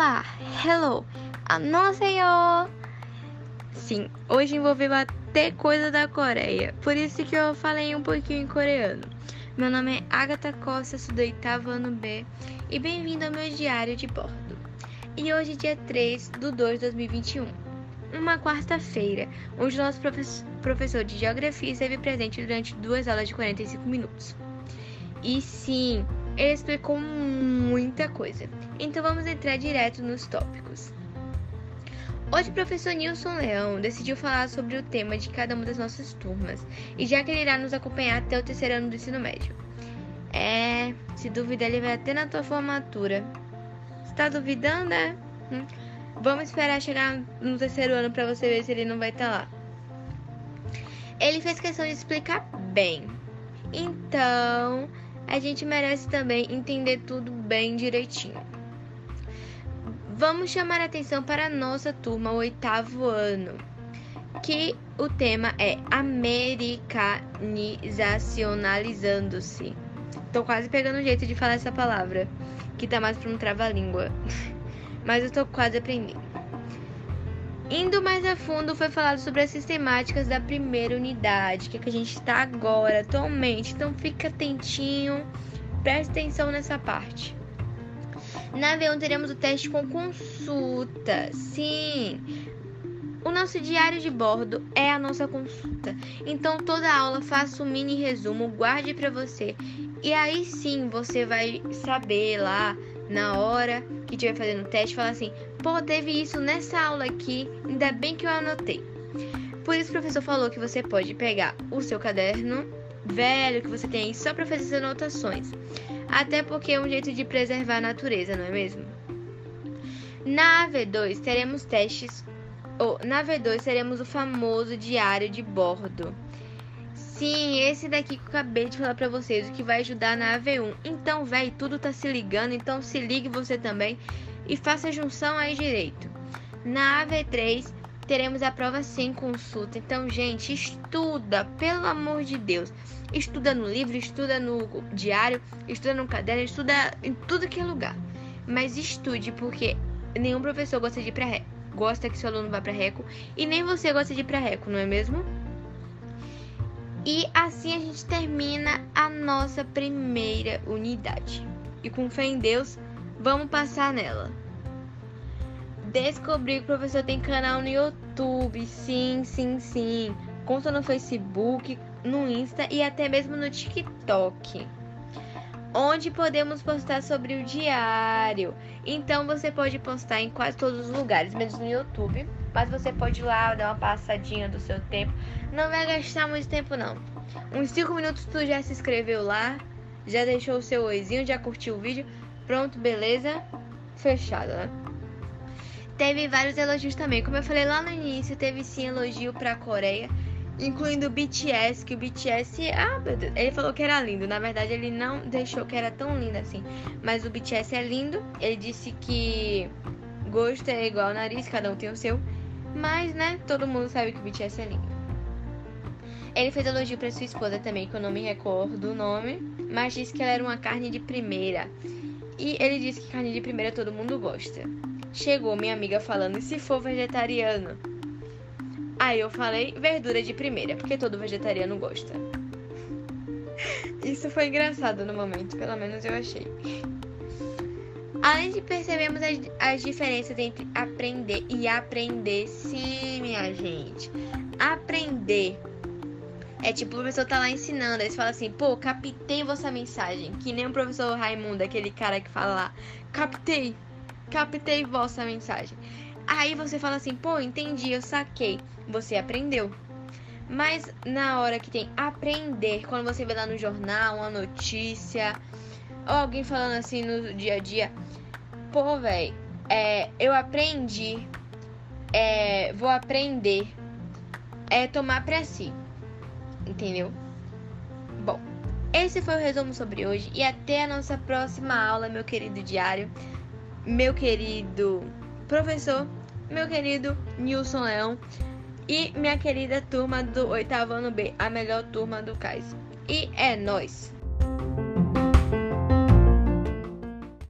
Olá, hello, ah, annyeonghaseyo. Sim, hoje envolveu até coisa da Coreia, por isso que eu falei um pouquinho em coreano. Meu nome é Agatha Costa, sou do oitavo ano B e bem-vindo ao meu diário de bordo. E hoje dia 3 do 2 de 2021, uma quarta-feira, onde nosso profe professor de geografia esteve presente durante duas aulas de 45 minutos. E sim, ele explicou muita coisa. Então vamos entrar direto nos tópicos. Hoje o professor Nilson Leão decidiu falar sobre o tema de cada uma das nossas turmas, e já que ele irá nos acompanhar até o terceiro ano do ensino médio. É, se duvidar ele vai até na tua formatura. Está duvidando? Hum? Vamos esperar chegar no terceiro ano para você ver se ele não vai estar tá lá. Ele fez questão de explicar bem. Então, a gente merece também entender tudo bem direitinho. Vamos chamar a atenção para a nossa turma, o oitavo ano, que o tema é americanizacionalizando-se. Tô quase pegando o jeito de falar essa palavra, que tá mais para um trava-língua, mas eu tô quase aprendendo. Indo mais a fundo, foi falado sobre as sistemáticas da primeira unidade, que é que a gente está agora, atualmente. Então fica atentinho, preste atenção nessa parte. Na V1 teremos o teste com consulta. Sim, o nosso diário de bordo é a nossa consulta. Então toda aula faça um mini resumo, guarde para você. E aí sim você vai saber lá na hora que estiver fazendo o teste, falar assim: pô, teve isso nessa aula aqui, ainda bem que eu anotei. Por isso o professor falou que você pode pegar o seu caderno velho que você tem aí só para fazer as anotações. Até porque é um jeito de preservar a natureza, não é mesmo? Na AV2 teremos testes, ou na AV2 teremos o famoso diário de bordo. Sim, esse daqui que eu acabei de falar para vocês, o que vai ajudar na AV1. Então, velho, tudo tá se ligando, então se ligue você também e faça junção aí direito. Na AV3 teremos a prova sem consulta. Então, gente, estuda, pelo amor de Deus. Estuda no livro, estuda no diário, estuda no caderno, estuda em tudo que é lugar. Mas estude, porque nenhum professor gosta de ir pra gosta que seu aluno vá para reco e nem você gosta de ir para reco, não é mesmo? E assim a gente termina a nossa primeira unidade. E com fé em Deus, vamos passar nela. Descobri que o professor tem canal no YouTube. Sim, sim, sim. Conta no Facebook, no Insta e até mesmo no TikTok. Onde podemos postar sobre o diário. Então você pode postar em quase todos os lugares, menos no YouTube. Mas você pode ir lá dar uma passadinha do seu tempo. Não vai gastar muito tempo, não. Uns 5 minutos tu já se inscreveu lá, já deixou o seu oizinho, já curtiu o vídeo. Pronto, beleza? Fechado, né? Teve vários elogios também. Como eu falei lá no início, teve sim elogio pra Coreia, incluindo o BTS, que o BTS, ah, ele falou que era lindo. Na verdade, ele não deixou que era tão lindo assim. Mas o BTS é lindo. Ele disse que gosto é igual ao nariz, cada um tem o seu. Mas, né, todo mundo sabe que o BTS é lindo. Ele fez elogio para sua esposa também, que eu não me recordo o nome, mas disse que ela era uma carne de primeira. E ele disse que carne de primeira todo mundo gosta. Chegou minha amiga falando, e se for vegetariano? Aí eu falei, verdura de primeira, porque todo vegetariano gosta. Isso foi engraçado no momento, pelo menos eu achei. Além de percebermos as, as diferenças entre aprender e aprender, sim, minha gente. Aprender é tipo, o professor tá lá ensinando, eles falam assim, pô, captei vossa mensagem. Que nem o professor Raimundo, aquele cara que fala lá, captei, captei vossa mensagem. Aí você fala assim, pô, entendi, eu saquei. Você aprendeu. Mas na hora que tem aprender, quando você vê lá no jornal uma notícia, ou alguém falando assim no dia a dia, pô, velho, é, eu aprendi, é, vou aprender, é tomar pra si. Entendeu? Bom, esse foi o resumo sobre hoje e até a nossa próxima aula, meu querido diário, meu querido professor, meu querido Nilson Leão e minha querida turma do oitavo ano B, a melhor turma do CAIS. E é nós.